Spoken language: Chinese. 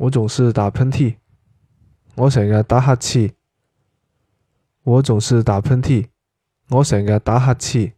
我总是打喷嚏。我成日打哈欠。我总是打喷嚏。我成日打哈欠。